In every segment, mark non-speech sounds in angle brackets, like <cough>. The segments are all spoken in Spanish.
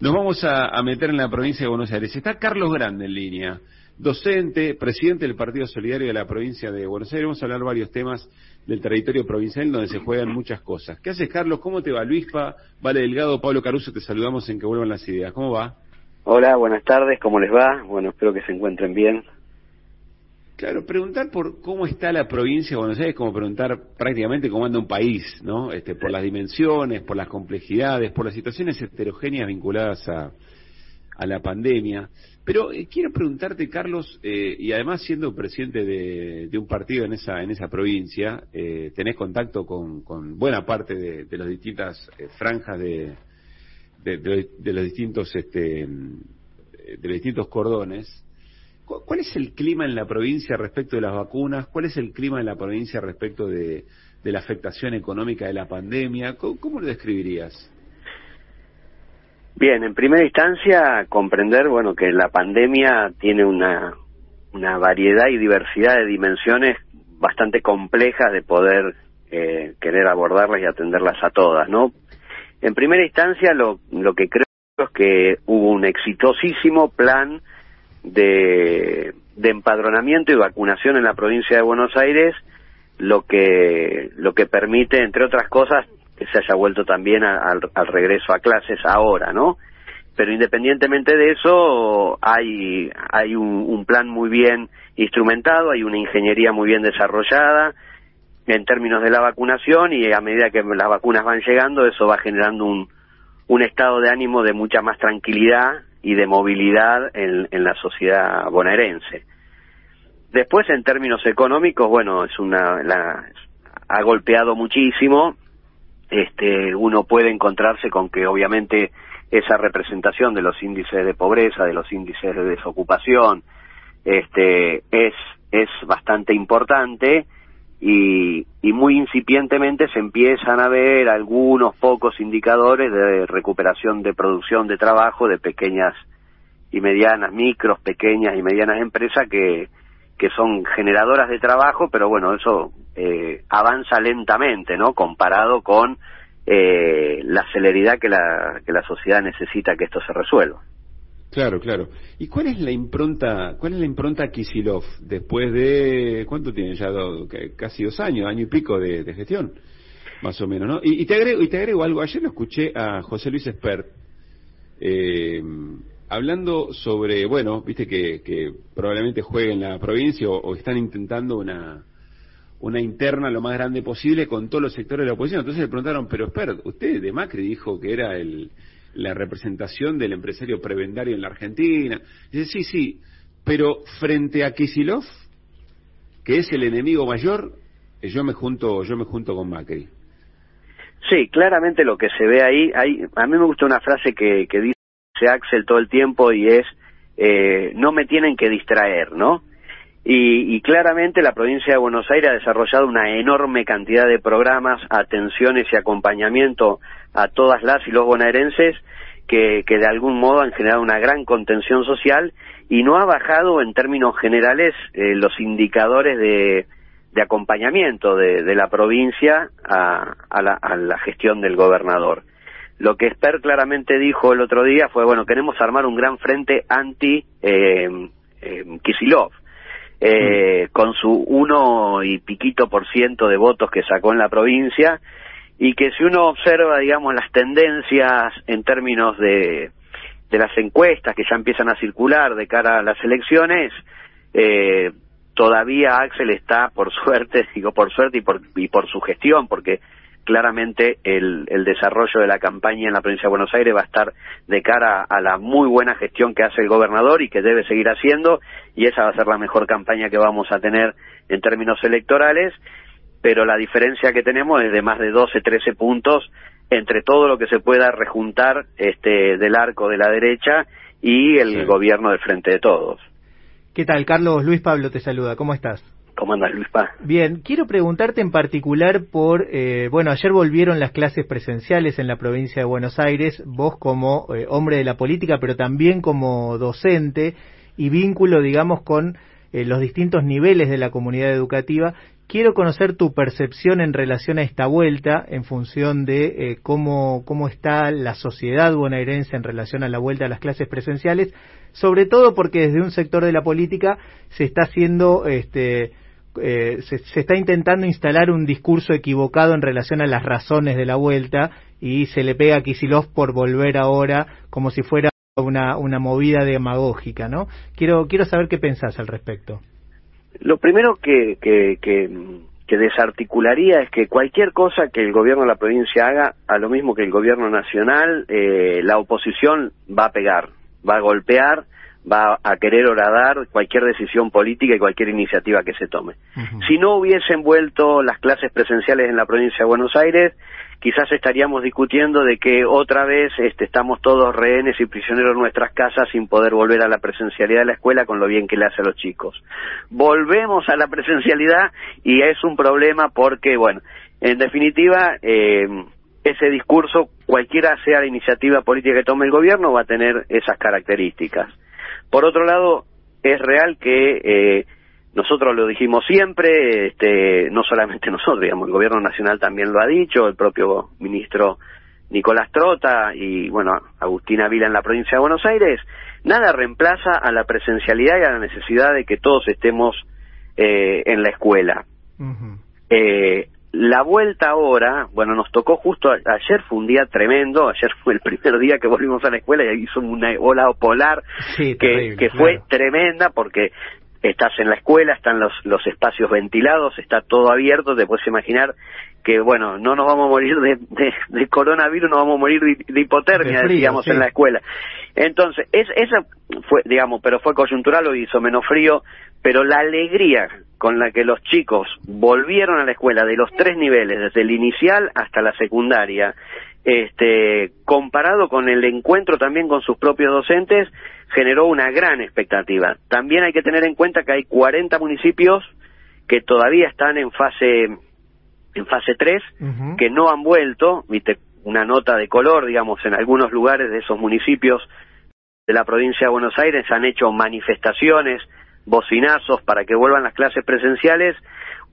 Nos vamos a, meter en la provincia de Buenos Aires. Está Carlos Grande en línea, docente, presidente del Partido Solidario de la provincia de Buenos Aires. Vamos a hablar varios temas del territorio provincial donde se juegan muchas cosas. ¿Qué haces, Carlos? ¿Cómo te va? Luispa, Vale Delgado, Pablo Caruso, te saludamos en que vuelvan las ideas. ¿Cómo va? Hola, buenas tardes, ¿cómo les va? Bueno, espero que se encuentren bien. Claro, preguntar por cómo está la provincia de Buenos Aires es como preguntar prácticamente cómo anda un país, ¿no? Este, por las dimensiones, por las complejidades, por las situaciones heterogéneas vinculadas a, a la pandemia. Pero eh, quiero preguntarte, Carlos, eh, y además siendo presidente de, un partido en esa en esa provincia, eh, tenés contacto con, con buena parte de, de las distintas franjas de, de, los distintos este, de los distintos cordones. ¿Cuál es el clima en la provincia respecto de las vacunas? ¿Cuál es el clima en la provincia respecto de, la afectación económica de la pandemia? ¿Cómo, lo describirías? Bien, en primera instancia, comprender, bueno, que la pandemia tiene una, una variedad y diversidad de dimensiones bastante complejas de poder eh, querer abordarlas y atenderlas a todas, ¿no? En primera instancia, lo, lo que creo es que hubo un exitosísimo plan de, empadronamiento y vacunación en la provincia de Buenos Aires, lo que, lo que permite, entre otras cosas, que se haya vuelto también al regreso a clases ahora, ¿no? Pero independientemente de eso, hay, hay un, un, plan muy bien instrumentado, hay una ingeniería muy bien desarrollada en términos de la vacunación y a medida que las vacunas van llegando, eso va generando un, un estado de ánimo de mucha más tranquilidad y de movilidad en, la sociedad bonaerense. Después, en términos económicos, bueno, es una, la, ha golpeado muchísimo. Este, uno puede encontrarse con que, obviamente, esa representación de los índices de pobreza, de los índices de desocupación, este, es, es bastante importante y, y muy incipientemente se empiezan a ver algunos pocos indicadores de recuperación de producción de trabajo de pequeñas y medianas, micros, pequeñas y medianas empresas que, que son generadoras de trabajo, pero bueno, eso eh, avanza lentamente, ¿no? Comparado con eh, la celeridad que la, que la sociedad necesita que esto se resuelva. Claro, claro. ¿Y cuál es la impronta, cuál es la impronta Kisilov después de, ¿cuánto tiene ya? casi dos años, año y pico de, gestión, más o menos, ¿no? Y, te agrego, y te agrego algo, ayer lo escuché a José Luis Espert, eh, hablando sobre, bueno, viste que, que probablemente juegue en la provincia o, están intentando una, una interna lo más grande posible con todos los sectores de la oposición. Entonces le preguntaron, pero Espert, usted de Macri dijo que era el la representación del empresario prebendario en la Argentina. Sí, sí, pero frente a Kisilov, que es el enemigo mayor, yo me junto, yo me junto con Macri. Sí, claramente lo que se ve ahí, hay, a mí me gusta una frase que, que dice Axel todo el tiempo y es, eh, no me tienen que distraer, ¿no? Y, y, claramente la provincia de Buenos Aires ha desarrollado una enorme cantidad de programas, atenciones y acompañamiento a todas las y los bonaerenses que, que de algún modo han generado una gran contención social y no ha bajado en términos generales eh, los indicadores de, de acompañamiento de, de, la provincia a, la, gestión del gobernador. Lo que Esper claramente dijo el otro día fue, bueno, queremos armar un gran frente anti eh, eh. Eh, mm. con su uno y piquito por ciento de votos que sacó en la provincia, y que si uno observa, digamos, las tendencias en términos de, de las encuestas que ya empiezan a circular de cara a las elecciones, eh, todavía Axel está, por <laughs> suerte, digo por suerte y por, y por su gestión, porque claramente el, el desarrollo de la campaña en la provincia de Buenos Aires va a estar de cara a la muy buena gestión que hace el gobernador y que debe seguir haciendo, y esa va a ser la mejor campaña que vamos a tener en términos electorales, pero la diferencia que tenemos es de más de 12, 13 puntos entre todo lo que se pueda rejuntar este, del arco de la derecha y el gobierno del Frente de Todos. ¿Qué tal, Carlos? Luis Pablo te saluda. ¿Cómo estás? ¿Cómo? Bien, quiero preguntarte en particular por, eh, bueno, ayer volvieron las clases presenciales en la provincia de Buenos Aires, vos como eh, hombre de la política, pero también como docente y vínculo, digamos, con eh, los distintos niveles de la comunidad educativa. Quiero conocer tu percepción en relación a esta vuelta, en función de eh, cómo, cómo está la sociedad bonaerense en relación a la vuelta a las clases presenciales, sobre todo porque desde un sector de la política se está haciendo este, eh, se, está intentando instalar un discurso equivocado en relación a las razones de la vuelta y se le pega a Kisilov por volver ahora como si fuera una, una movida demagógica, ¿no? Quiero, quiero saber qué pensás al respecto. Lo primero que, que, que, desarticularía es que cualquier cosa que el gobierno de la provincia haga, a lo mismo que el gobierno nacional, eh, la oposición va a pegar, va a golpear, va a querer horadar cualquier decisión política y cualquier iniciativa que se tome. Si no hubiesen vuelto las clases presenciales en la provincia de Buenos Aires, quizás estaríamos discutiendo de que otra vez este, estamos todos rehenes y prisioneros en nuestras casas sin poder volver a la presencialidad de la escuela con lo bien que le hace a los chicos. Volvemos a la presencialidad y es un problema porque, bueno, en definitiva, eh, ese discurso, cualquiera sea la iniciativa política que tome el gobierno, va a tener esas características. Por otro lado, es real que eh, nosotros lo dijimos siempre, este, no solamente <laughs> nosotros, digamos, el gobierno nacional también lo ha dicho, el propio ministro Nicolás Trota y, bueno, Agustina Vila en la provincia de Buenos Aires, nada reemplaza a la presencialidad y a la necesidad de que todos estemos eh, en la escuela. eh, la vuelta ahora, bueno, nos tocó justo ayer fue un día tremendo, ayer fue el <laughs> primer día que volvimos a la escuela y hizo una ola polar que, que fue tremenda porque estás en la escuela, están los, los espacios ventilados, está todo abierto, te puedes imaginar que, bueno, no nos vamos a morir de, de, coronavirus, no vamos a morir de, hipotermia, digamos, en la escuela. Entonces, es, esa fue, digamos, pero fue coyuntural, o hizo menos frío, pero la alegría con la que los chicos volvieron a la escuela de los tres niveles, desde el inicial hasta la secundaria, este, comparado con el encuentro también con sus propios docentes, generó una gran expectativa. También hay que tener en cuenta que hay 40 municipios que todavía están en fase en fase 3, que no han vuelto, viste, una nota de color, digamos, en algunos lugares de esos municipios de la provincia de Buenos Aires han hecho manifestaciones bocinazos para que vuelvan las clases presenciales.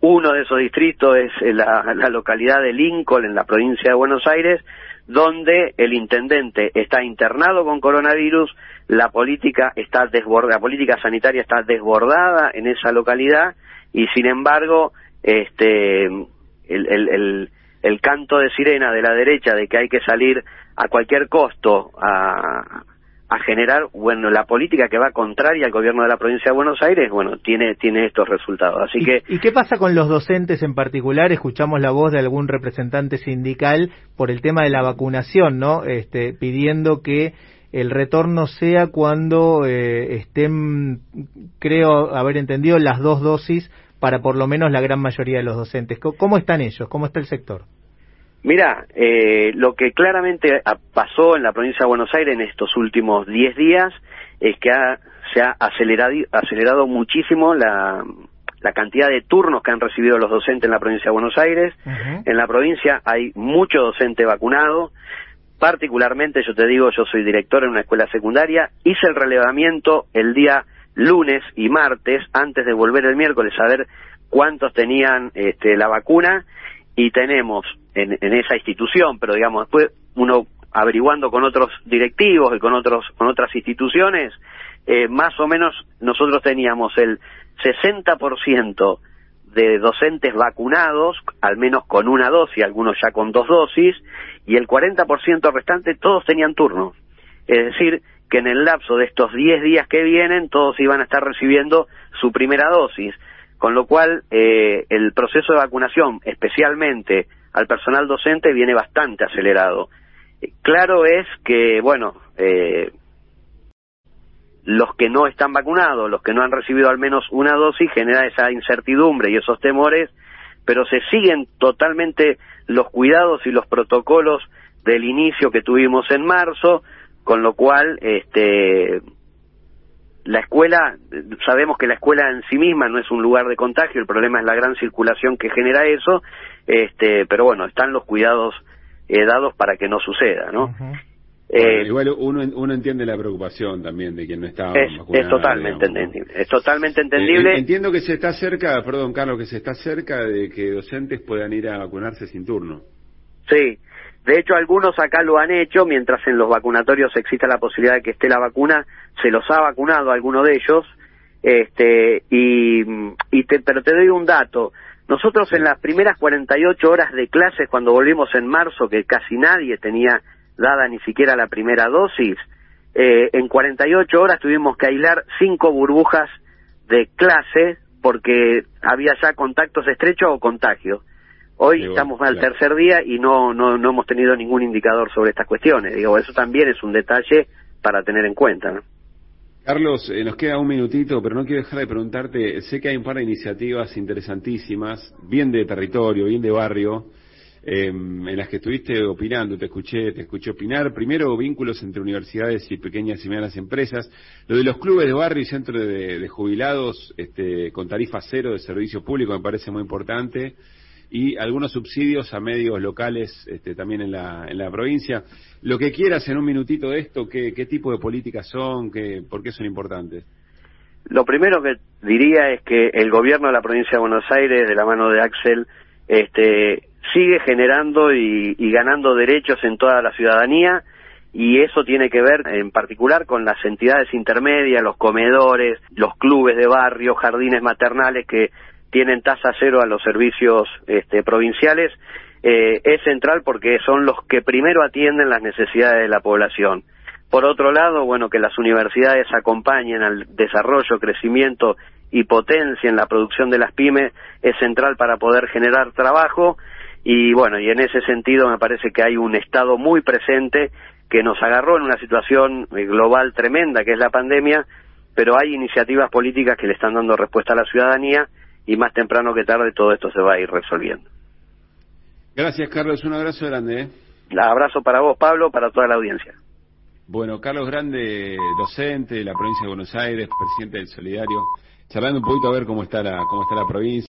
Uno de esos distritos es <laughs> la, localidad de Lincoln, en la provincia de Buenos Aires, donde el intendente está internado con coronavirus, la política está desbordada, la política sanitaria está desbordada en esa localidad y sin embargo, este, el, el, el, el canto de sirena de la derecha de que hay que salir a cualquier costo a, a generar, bueno, la política que va contraria al gobierno de la provincia de Buenos Aires, bueno, tiene, tiene estos resultados. Así ¿Y, que. ¿Y qué pasa con los docentes en particular? Escuchamos la voz de algún representante sindical por el tema de la vacunación, ¿no? Este, pidiendo que el retorno sea cuando eh, estén, creo haber entendido, las dos dosis para por lo menos la gran mayoría de los docentes. ¿Cómo están ellos? ¿Cómo está el sector? Mira, eh, lo que claramente pasó en la provincia de Buenos Aires en estos últimos 10 días es que se ha acelerado, acelerado muchísimo la, la, cantidad de turnos que han recibido los docentes en la provincia de Buenos Aires. En la provincia hay mucho docente vacunado. Particularmente, yo te digo, yo soy director en una escuela secundaria. Hice el relevamiento el día lunes y martes, antes de volver el miércoles a ver cuántos tenían este, la vacuna y tenemos en, esa institución, pero digamos después uno averiguando con otros directivos y con otros con otras instituciones, eh, más o menos nosotros teníamos el 60% de docentes vacunados, al menos con una dosis, algunos ya con dos dosis, y el 40% restante todos tenían turno. Es decir, que en el lapso de estos 10 días que vienen todos iban a estar recibiendo su primera dosis con lo cual eh, el proceso de vacunación, especialmente al personal docente, viene bastante acelerado. Eh, claro es que, bueno, eh, los que no están vacunados, los que no han recibido al menos una dosis, genera esa incertidumbre y esos temores, pero se siguen totalmente los cuidados y los protocolos del inicio que tuvimos en marzo, con lo cual este la escuela, sabemos que la escuela en sí misma no es un lugar de contagio, el problema es la gran circulación que genera eso, este, pero bueno, están los cuidados eh, dados para que no suceda, ¿no? Eh, igual uno, uno entiende la preocupación también de quien no está es, Es totalmente entendible. Es totalmente eh, entendible. entiendo que se está cerca, perdón Carlos, que se está cerca de que docentes puedan ir a vacunarse sin turno. Sí, de hecho algunos acá lo han hecho, mientras en los vacunatorios exista la posibilidad de que esté la vacuna, se los ha vacunado alguno de ellos. Este, y, y te, pero te doy un dato. Nosotros en las primeras 48 horas de clases, cuando volvimos en marzo, que casi nadie tenía dada ni siquiera la primera dosis, eh, en 48 horas tuvimos que aislar cinco burbujas de clase porque había ya contactos estrechos o contagios. Hoy estamos al tercer día y no, no, no hemos tenido ningún indicador sobre estas cuestiones. Digo, eso también es un detalle para tener en cuenta. ¿no? Carlos, eh, nos queda un minutito, pero no quiero dejar de preguntarte, sé que hay un par de iniciativas interesantísimas, bien de territorio, bien de barrio, em, en las que estuviste opinando, te escuché, te escuché opinar. Primero, vínculos entre universidades y pequeñas y medianas empresas. Lo de los clubes de barrio y centros de, jubilados este, con tarifa cero de servicio público me parece muy importante y algunos subsidios a medios locales este, también en la, en la provincia. Lo que quieras en un minutito de esto, ¿qué, qué tipo de políticas son? Qué, ¿Por qué son importantes? Lo primero que diría es que el gobierno de la provincia de Buenos Aires, de la mano de Axel, este, sigue generando y, y ganando derechos en toda la ciudadanía y eso tiene que ver en particular con las entidades intermedias, los comedores, los clubes de barrio, jardines maternales que tienen tasa cero a los servicios este, provinciales, eh, es central porque son los que primero atienden las necesidades de la población. Por otro lado, bueno, que las universidades acompañen al desarrollo, crecimiento y potencia en la producción de las pymes es central para poder generar trabajo y bueno, y en ese sentido me parece que hay un Estado muy presente que nos agarró en una situación eh, global tremenda que es la pandemia, pero hay iniciativas políticas que le están dando respuesta a la ciudadanía y más temprano que tarde todo esto se va a ir resolviendo. Gracias, Carlos. Un abrazo grande. ¿eh? Un abrazo para vos, Pablo, para toda la audiencia. Bueno, Carlos Grande, docente de la provincia de Buenos Aires, presidente del Solidario, charlando un poquito a ver cómo está la, cómo está la provincia.